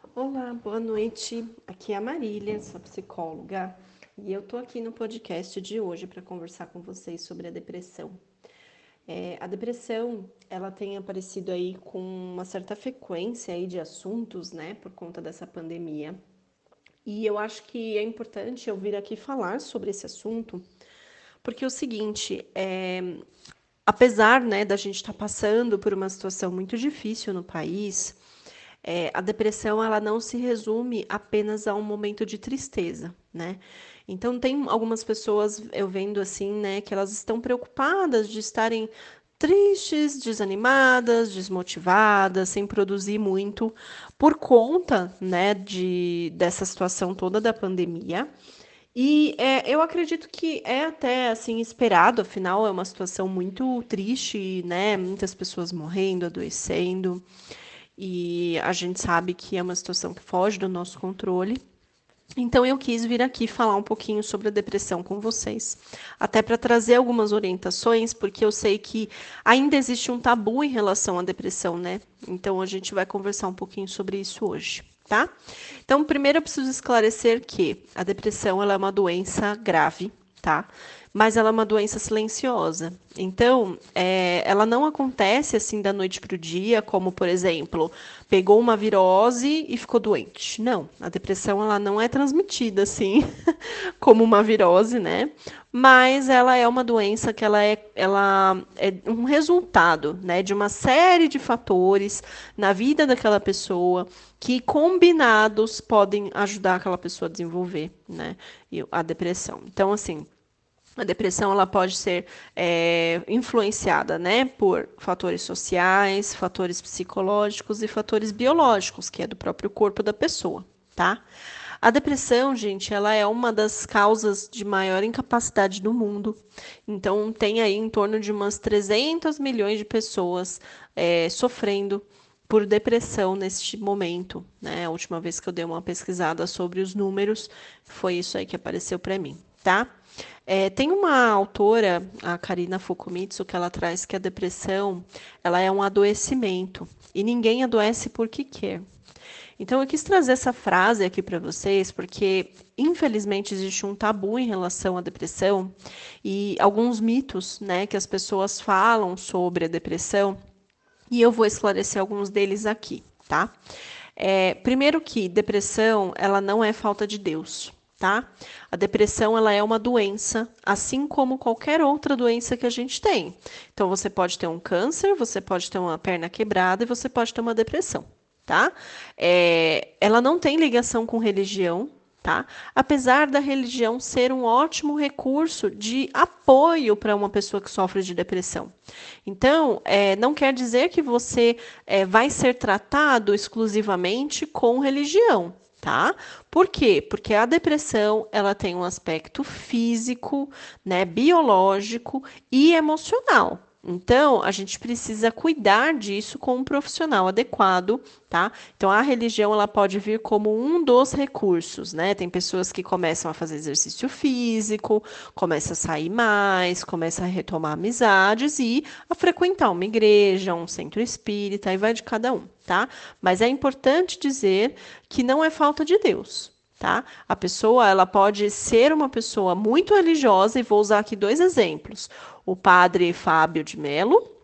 Olá, boa noite. Aqui é a Marília, sou psicóloga, e eu tô aqui no podcast de hoje para conversar com vocês sobre a depressão. É, a depressão, ela tem aparecido aí com uma certa frequência aí de assuntos, né, por conta dessa pandemia. E eu acho que é importante eu vir aqui falar sobre esse assunto, porque é o seguinte, é, apesar, né, da gente estar tá passando por uma situação muito difícil no país, é, a depressão ela não se resume apenas a um momento de tristeza, né? Então tem algumas pessoas eu vendo assim, né, que elas estão preocupadas de estarem tristes, desanimadas, desmotivadas, sem produzir muito por conta, né, de dessa situação toda da pandemia. E é, eu acredito que é até assim esperado, afinal é uma situação muito triste, né? Muitas pessoas morrendo, adoecendo e a gente sabe que é uma situação que foge do nosso controle. Então eu quis vir aqui falar um pouquinho sobre a depressão com vocês, até para trazer algumas orientações, porque eu sei que ainda existe um tabu em relação à depressão, né? Então a gente vai conversar um pouquinho sobre isso hoje, tá? Então primeiro eu preciso esclarecer que a depressão ela é uma doença grave, tá? mas ela é uma doença silenciosa. Então, é, ela não acontece assim da noite para o dia, como, por exemplo, pegou uma virose e ficou doente. Não, a depressão ela não é transmitida assim, como uma virose, né? Mas ela é uma doença que ela é, ela é um resultado, né, de uma série de fatores na vida daquela pessoa que combinados podem ajudar aquela pessoa a desenvolver, né, a depressão. Então, assim, a depressão ela pode ser é, influenciada né, por fatores sociais, fatores psicológicos e fatores biológicos, que é do próprio corpo da pessoa, tá? A depressão, gente, ela é uma das causas de maior incapacidade do mundo. Então, tem aí em torno de umas 300 milhões de pessoas é, sofrendo por depressão neste momento. Né? A última vez que eu dei uma pesquisada sobre os números, foi isso aí que apareceu para mim, tá? É, tem uma autora, a Karina Fukumitsu, que ela traz que a depressão ela é um adoecimento e ninguém adoece porque quer. Então eu quis trazer essa frase aqui para vocês porque infelizmente existe um tabu em relação à depressão e alguns mitos, né, que as pessoas falam sobre a depressão e eu vou esclarecer alguns deles aqui, tá? É, primeiro que depressão ela não é falta de Deus tá? A depressão ela é uma doença, assim como qualquer outra doença que a gente tem. Então você pode ter um câncer, você pode ter uma perna quebrada e você pode ter uma depressão, tá? É, ela não tem ligação com religião, tá? Apesar da religião ser um ótimo recurso de apoio para uma pessoa que sofre de depressão. Então, é, não quer dizer que você é, vai ser tratado exclusivamente com religião tá? Por quê? Porque a depressão, ela tem um aspecto físico, né, biológico e emocional. Então, a gente precisa cuidar disso com um profissional adequado, tá? Então, a religião ela pode vir como um dos recursos, né? Tem pessoas que começam a fazer exercício físico, começam a sair mais, começam a retomar amizades e a frequentar uma igreja, um centro espírita, e vai de cada um, tá? Mas é importante dizer que não é falta de Deus, tá? A pessoa, ela pode ser uma pessoa muito religiosa e vou usar aqui dois exemplos o padre Fábio de Mello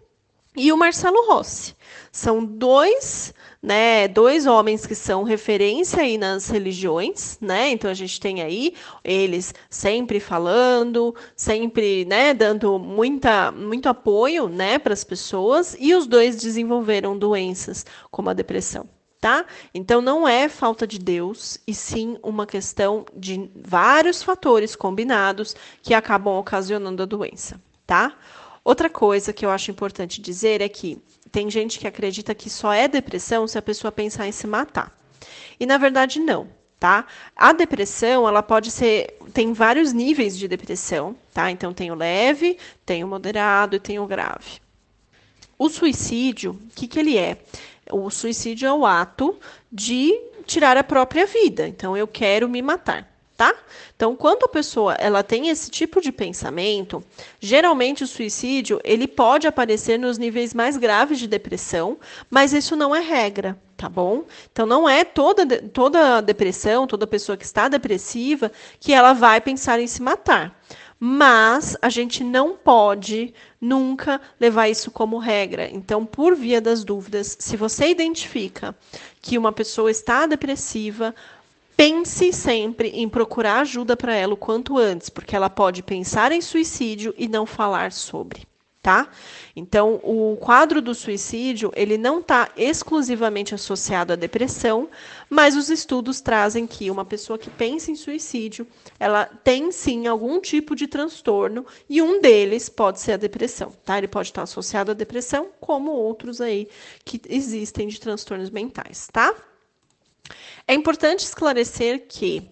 e o Marcelo Rossi. São dois, né, dois homens que são referência aí nas religiões, né? Então a gente tem aí eles sempre falando, sempre, né, dando muita, muito apoio, né, para as pessoas e os dois desenvolveram doenças como a depressão. Tá? Então não é falta de Deus, e sim uma questão de vários fatores combinados que acabam ocasionando a doença tá? Outra coisa que eu acho importante dizer é que tem gente que acredita que só é depressão se a pessoa pensar em se matar. E na verdade não, tá? A depressão, ela pode ser, tem vários níveis de depressão, tá? Então tem o leve, tem o moderado e tem o grave. O suicídio, o que, que ele é? O suicídio é o ato de tirar a própria vida. Então eu quero me matar tá? Então, quando a pessoa ela tem esse tipo de pensamento, geralmente o suicídio ele pode aparecer nos níveis mais graves de depressão, mas isso não é regra, tá bom? Então, não é toda toda depressão, toda pessoa que está depressiva que ela vai pensar em se matar. Mas a gente não pode nunca levar isso como regra. Então, por via das dúvidas, se você identifica que uma pessoa está depressiva, pense sempre em procurar ajuda para ela o quanto antes, porque ela pode pensar em suicídio e não falar sobre. Tá? Então, o quadro do suicídio ele não está exclusivamente associado à depressão, mas os estudos trazem que uma pessoa que pensa em suicídio, ela tem sim algum tipo de transtorno e um deles pode ser a depressão, tá? Ele pode estar associado à depressão, como outros aí que existem de transtornos mentais, tá? É importante esclarecer que,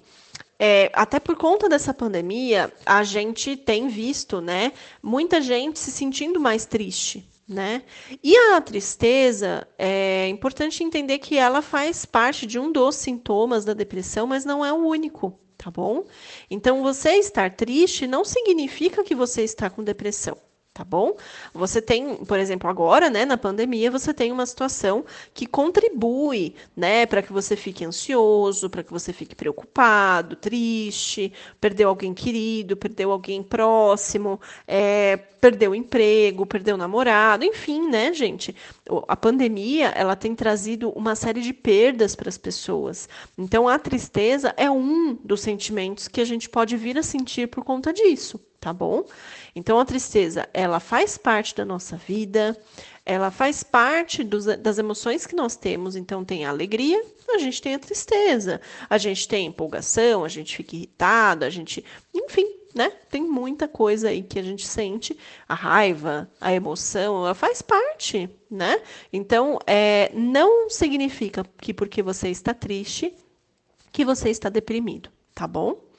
é, até por conta dessa pandemia, a gente tem visto, né, muita gente se sentindo mais triste, né? E a tristeza é importante entender que ela faz parte de um dos sintomas da depressão, mas não é o único, tá bom? Então, você estar triste não significa que você está com depressão tá bom? Você tem, por exemplo, agora, né, na pandemia, você tem uma situação que contribui, né, para que você fique ansioso, para que você fique preocupado, triste, perdeu alguém querido, perdeu alguém próximo, é, perdeu emprego, perdeu namorado, enfim, né, gente? A pandemia, ela tem trazido uma série de perdas para as pessoas. Então, a tristeza é um dos sentimentos que a gente pode vir a sentir por conta disso, tá bom? Então, a tristeza, ela faz parte da nossa vida, ela faz parte dos, das emoções que nós temos. Então, tem a alegria, a gente tem a tristeza, a gente tem a empolgação, a gente fica irritado, a gente. Enfim, né? Tem muita coisa aí que a gente sente, a raiva, a emoção, ela faz parte, né? Então, é, não significa que porque você está triste, que você está deprimido, tá bom?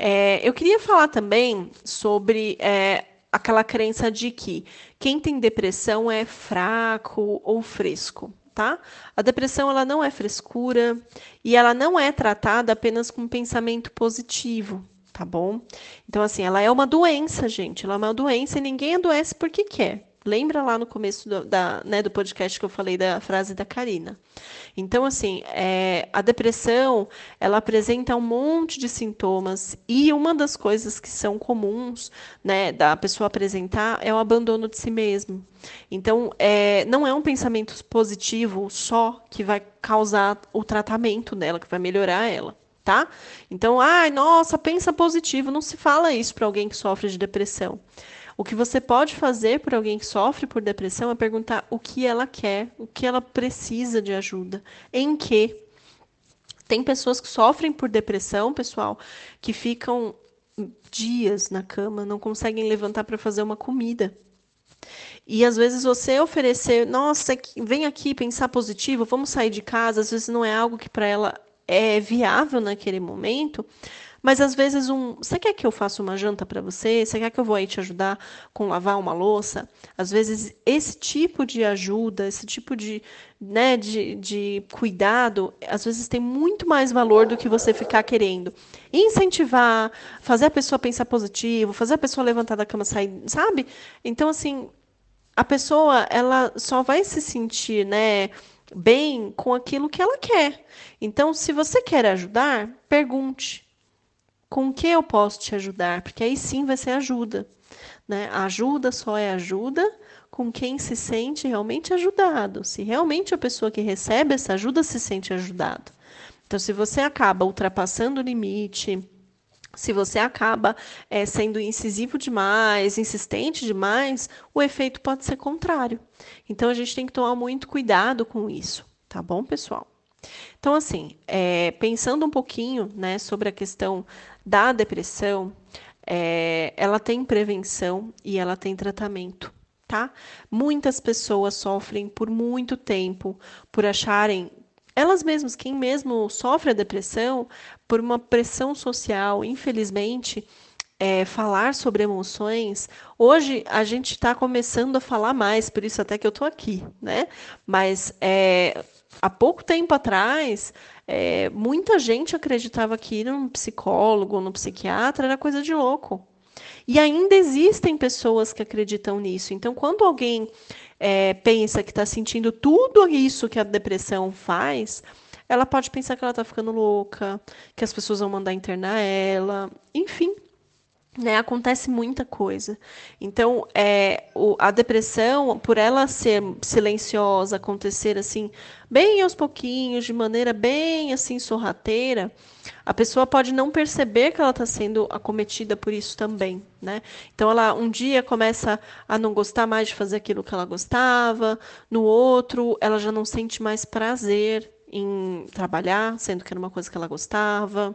É, eu queria falar também sobre é, aquela crença de que quem tem depressão é fraco ou fresco. Tá? A depressão ela não é frescura e ela não é tratada apenas com pensamento positivo, tá bom? Então, assim, ela é uma doença, gente. Ela é uma doença e ninguém adoece porque quer. Lembra lá no começo do, da, né, do podcast que eu falei da frase da Karina. Então, assim, é, a depressão, ela apresenta um monte de sintomas e uma das coisas que são comuns, né, da pessoa apresentar é o abandono de si mesmo. Então, é, não é um pensamento positivo só que vai causar o tratamento dela, que vai melhorar ela. Tá? Então, ai, nossa, pensa positivo. Não se fala isso para alguém que sofre de depressão. O que você pode fazer por alguém que sofre por depressão é perguntar o que ela quer, o que ela precisa de ajuda, em que. Tem pessoas que sofrem por depressão, pessoal, que ficam dias na cama, não conseguem levantar para fazer uma comida. E às vezes você oferecer, nossa, vem aqui pensar positivo, vamos sair de casa, às vezes não é algo que para ela é viável naquele momento, mas às vezes um, você quer que eu faça uma janta para você? Você quer que eu vou aí te ajudar com lavar uma louça? Às vezes esse tipo de ajuda, esse tipo de, né, de, de cuidado, às vezes tem muito mais valor do que você ficar querendo incentivar, fazer a pessoa pensar positivo, fazer a pessoa levantar da cama, sair, sabe? Então assim, a pessoa ela só vai se sentir, né, bem com aquilo que ela quer. Então, se você quer ajudar, pergunte com que eu posso te ajudar? Porque aí sim vai ser ajuda. Né? Ajuda só é ajuda com quem se sente realmente ajudado. Se realmente a pessoa que recebe essa ajuda se sente ajudado. Então, se você acaba ultrapassando o limite, se você acaba é, sendo incisivo demais, insistente demais, o efeito pode ser contrário. Então, a gente tem que tomar muito cuidado com isso, tá bom, pessoal? Então, assim, é, pensando um pouquinho né, sobre a questão da depressão, é, ela tem prevenção e ela tem tratamento, tá? Muitas pessoas sofrem por muito tempo por acharem elas mesmas, quem mesmo sofre a depressão, por uma pressão social, infelizmente, é, falar sobre emoções. Hoje a gente está começando a falar mais, por isso até que eu estou aqui, né? Mas é, há pouco tempo atrás, é, muita gente acreditava que ir num psicólogo, no psiquiatra era coisa de louco. E ainda existem pessoas que acreditam nisso. Então, quando alguém é, pensa que está sentindo tudo isso que a depressão faz, ela pode pensar que ela está ficando louca, que as pessoas vão mandar internar ela, enfim. Né, acontece muita coisa. Então, é, o, a depressão, por ela ser silenciosa, acontecer assim, bem aos pouquinhos, de maneira bem assim sorrateira, a pessoa pode não perceber que ela está sendo acometida por isso também, né? Então, ela um dia começa a não gostar mais de fazer aquilo que ela gostava, no outro, ela já não sente mais prazer em trabalhar, sendo que era uma coisa que ela gostava.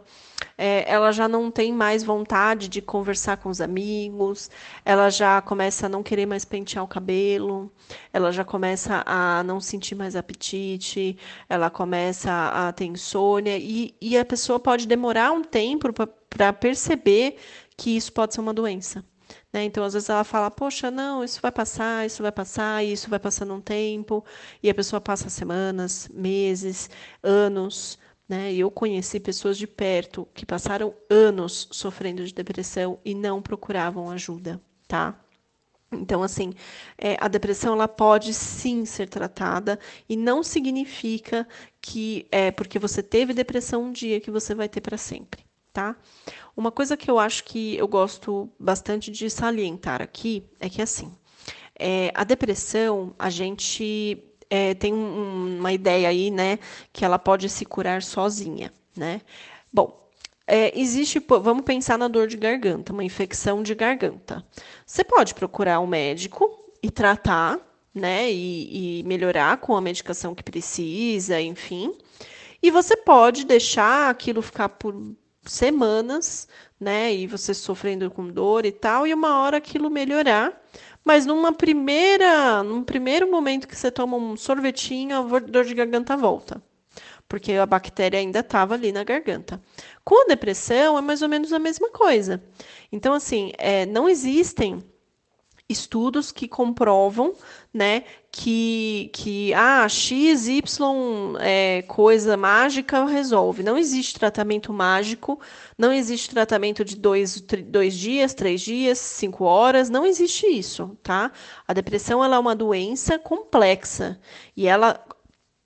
É, ela já não tem mais vontade de conversar com os amigos, ela já começa a não querer mais pentear o cabelo, ela já começa a não sentir mais apetite, ela começa a ter insônia, e, e a pessoa pode demorar um tempo para perceber que isso pode ser uma doença. Né? Então, às vezes ela fala, poxa, não, isso vai passar, isso vai passar, isso vai passando um tempo, e a pessoa passa semanas, meses, anos. Né? Eu conheci pessoas de perto que passaram anos sofrendo de depressão e não procuravam ajuda, tá? Então, assim, é, a depressão ela pode sim ser tratada e não significa que é porque você teve depressão um dia que você vai ter para sempre, tá? Uma coisa que eu acho que eu gosto bastante de salientar aqui é que, assim, é, a depressão, a gente é, tem um, uma ideia aí, né, que ela pode se curar sozinha, né? Bom, é, existe, vamos pensar na dor de garganta, uma infecção de garganta. Você pode procurar um médico e tratar, né, e, e melhorar com a medicação que precisa, enfim. E você pode deixar aquilo ficar por semanas, né? E você sofrendo com dor e tal, e uma hora aquilo melhorar. Mas numa primeira, num primeiro momento que você toma um sorvetinho, a dor de garganta volta. Porque a bactéria ainda estava ali na garganta. Com a depressão é mais ou menos a mesma coisa. Então, assim, é, não existem estudos que comprovam, né, que, que ah, X, Y é, coisa mágica resolve. Não existe tratamento mágico, não existe tratamento de dois, dois dias, três dias, cinco horas, não existe isso, tá? A depressão ela é uma doença complexa e ela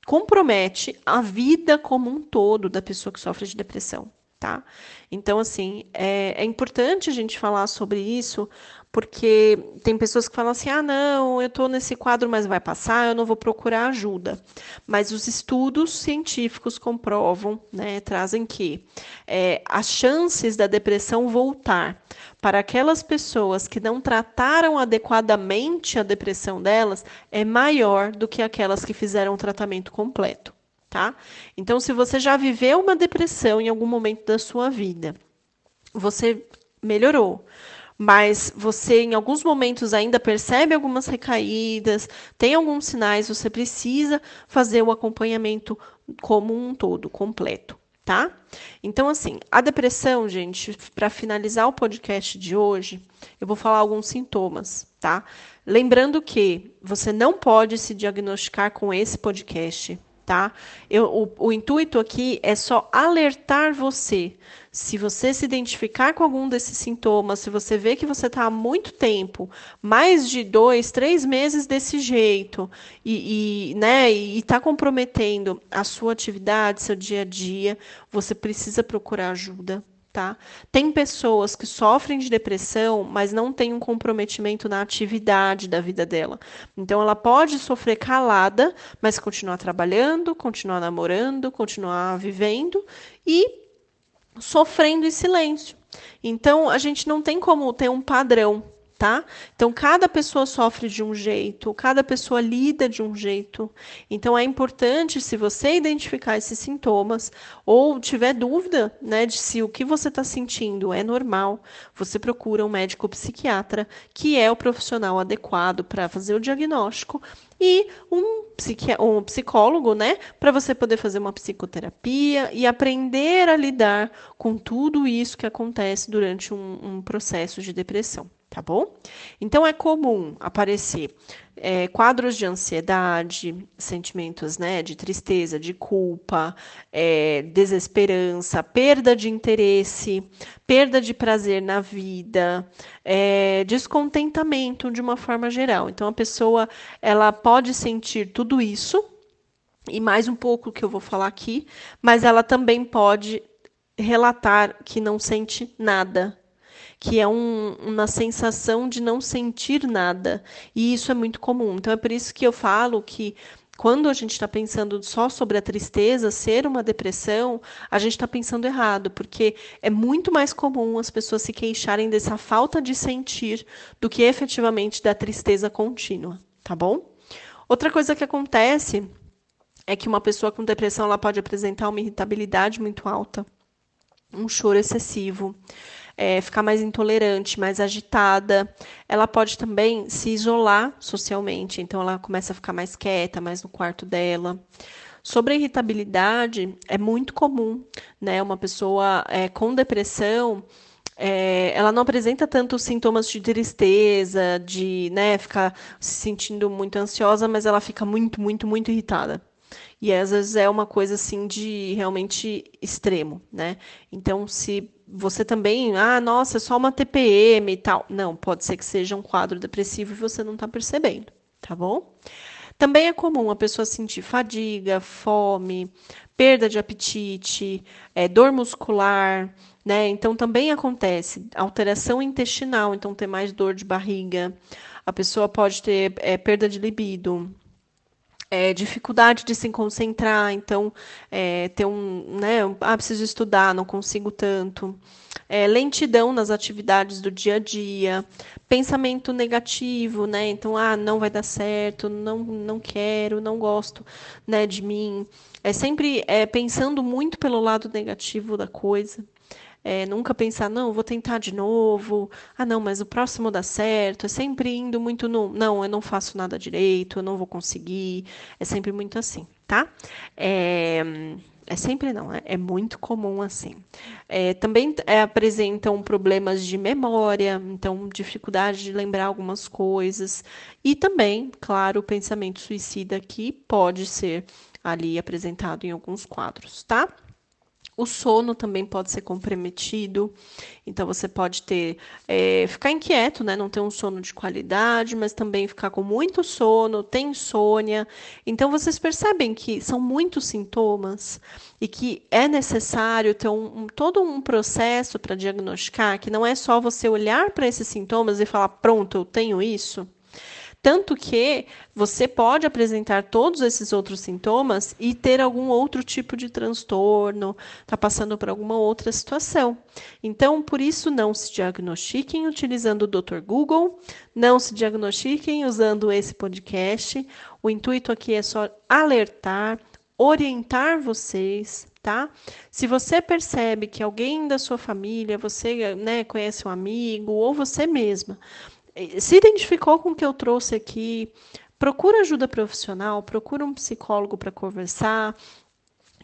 compromete a vida como um todo da pessoa que sofre de depressão, tá? Então, assim, é, é importante a gente falar sobre isso, porque tem pessoas que falam assim: ah, não, eu estou nesse quadro, mas vai passar, eu não vou procurar ajuda. Mas os estudos científicos comprovam, né, trazem que é, as chances da depressão voltar para aquelas pessoas que não trataram adequadamente a depressão delas é maior do que aquelas que fizeram o tratamento completo. Tá? Então, se você já viveu uma depressão em algum momento da sua vida, você melhorou mas você em alguns momentos ainda percebe algumas recaídas, tem alguns sinais, você precisa fazer o acompanhamento como um todo, completo, tá? Então, assim, a depressão, gente, para finalizar o podcast de hoje, eu vou falar alguns sintomas, tá? Lembrando que você não pode se diagnosticar com esse podcast, tá? Eu, o, o intuito aqui é só alertar você. Se você se identificar com algum desses sintomas, se você vê que você está há muito tempo, mais de dois, três meses desse jeito, e, e né, está comprometendo a sua atividade, seu dia a dia, você precisa procurar ajuda, tá? Tem pessoas que sofrem de depressão, mas não têm um comprometimento na atividade da vida dela. Então ela pode sofrer calada, mas continuar trabalhando, continuar namorando, continuar vivendo e sofrendo em silêncio. Então a gente não tem como ter um padrão tá? Então, cada pessoa sofre de um jeito, cada pessoa lida de um jeito. Então, é importante, se você identificar esses sintomas ou tiver dúvida, né, de se o que você está sentindo é normal, você procura um médico psiquiatra, que é o profissional adequado para fazer o diagnóstico, e um, um psicólogo, né, para você poder fazer uma psicoterapia e aprender a lidar com tudo isso que acontece durante um, um processo de depressão tá bom? Então é comum aparecer é, quadros de ansiedade, sentimentos né, de tristeza, de culpa, é, desesperança, perda de interesse, perda de prazer na vida, é, descontentamento de uma forma geral. Então a pessoa ela pode sentir tudo isso e mais um pouco que eu vou falar aqui, mas ela também pode relatar que não sente nada, que é um, uma sensação de não sentir nada. E isso é muito comum. Então é por isso que eu falo que quando a gente está pensando só sobre a tristeza ser uma depressão, a gente está pensando errado, porque é muito mais comum as pessoas se queixarem dessa falta de sentir do que efetivamente da tristeza contínua, tá bom? Outra coisa que acontece é que uma pessoa com depressão ela pode apresentar uma irritabilidade muito alta, um choro excessivo, é, ficar mais intolerante, mais agitada. Ela pode também se isolar socialmente, então ela começa a ficar mais quieta, mais no quarto dela. Sobre a irritabilidade, é muito comum, né? Uma pessoa é, com depressão, é, ela não apresenta tanto sintomas de tristeza, de né, ficar se sentindo muito ansiosa, mas ela fica muito, muito, muito irritada. E às vezes é uma coisa assim de realmente extremo, né? Então, se você também, ah, nossa, é só uma TPM e tal. Não, pode ser que seja um quadro depressivo e você não está percebendo, tá bom? Também é comum a pessoa sentir fadiga, fome, perda de apetite, é, dor muscular, né? Então também acontece alteração intestinal, então ter mais dor de barriga. A pessoa pode ter é, perda de libido, é, dificuldade de se concentrar, então é, ter um, né, ah, preciso estudar, não consigo tanto, é, lentidão nas atividades do dia a dia, pensamento negativo, né, então ah, não vai dar certo, não, não quero, não gosto, né, de mim, é sempre é, pensando muito pelo lado negativo da coisa. É, nunca pensar, não, vou tentar de novo, ah, não, mas o próximo dá certo, é sempre indo muito no, não, eu não faço nada direito, eu não vou conseguir, é sempre muito assim, tá? É, é sempre não, é, é muito comum assim. É, também é, apresentam problemas de memória, então dificuldade de lembrar algumas coisas, e também, claro, o pensamento suicida que pode ser ali apresentado em alguns quadros, tá? O sono também pode ser comprometido, então você pode ter é, ficar inquieto, né? Não ter um sono de qualidade, mas também ficar com muito sono, ter insônia. Então vocês percebem que são muitos sintomas e que é necessário ter um, um todo um processo para diagnosticar, que não é só você olhar para esses sintomas e falar, pronto, eu tenho isso. Tanto que você pode apresentar todos esses outros sintomas e ter algum outro tipo de transtorno, está passando por alguma outra situação. Então, por isso, não se diagnostiquem utilizando o Dr. Google, não se diagnostiquem usando esse podcast. O intuito aqui é só alertar, orientar vocês, tá? Se você percebe que alguém da sua família, você né, conhece um amigo ou você mesma, se identificou com o que eu trouxe aqui, procura ajuda profissional, procura um psicólogo para conversar,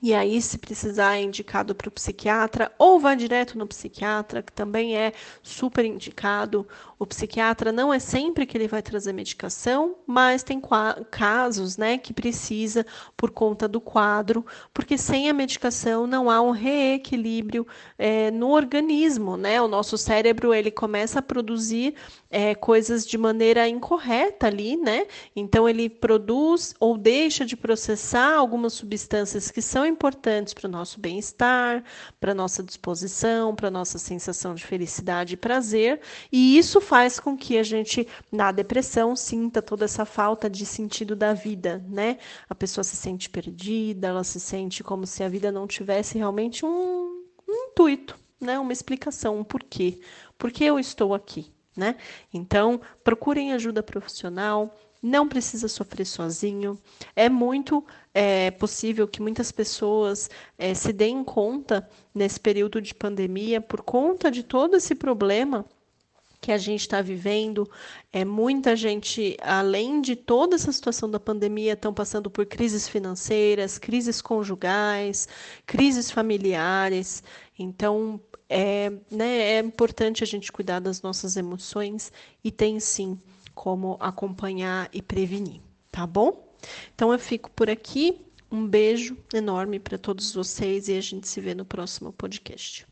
e aí, se precisar, é indicado para o psiquiatra, ou vai direto no psiquiatra, que também é super indicado. O psiquiatra não é sempre que ele vai trazer medicação, mas tem casos né, que precisa por conta do quadro, porque sem a medicação não há um reequilíbrio é, no organismo. Né? O nosso cérebro ele começa a produzir é, coisas de maneira incorreta ali, né? Então ele produz ou deixa de processar algumas substâncias que são importantes para o nosso bem-estar, para a nossa disposição, para a nossa sensação de felicidade e prazer, e isso faz com que a gente, na depressão, sinta toda essa falta de sentido da vida, né? A pessoa se sente perdida, ela se sente como se a vida não tivesse realmente um, um intuito, né? Uma explicação, um porquê. Por que eu estou aqui? Né? Então, procurem ajuda profissional, não precisa sofrer sozinho. É muito é, possível que muitas pessoas é, se deem conta nesse período de pandemia, por conta de todo esse problema que a gente está vivendo. É muita gente, além de toda essa situação da pandemia, estão passando por crises financeiras, crises conjugais, crises familiares. Então, é, né, é importante a gente cuidar das nossas emoções e tem sim como acompanhar e prevenir, tá bom? Então eu fico por aqui. Um beijo enorme para todos vocês e a gente se vê no próximo podcast.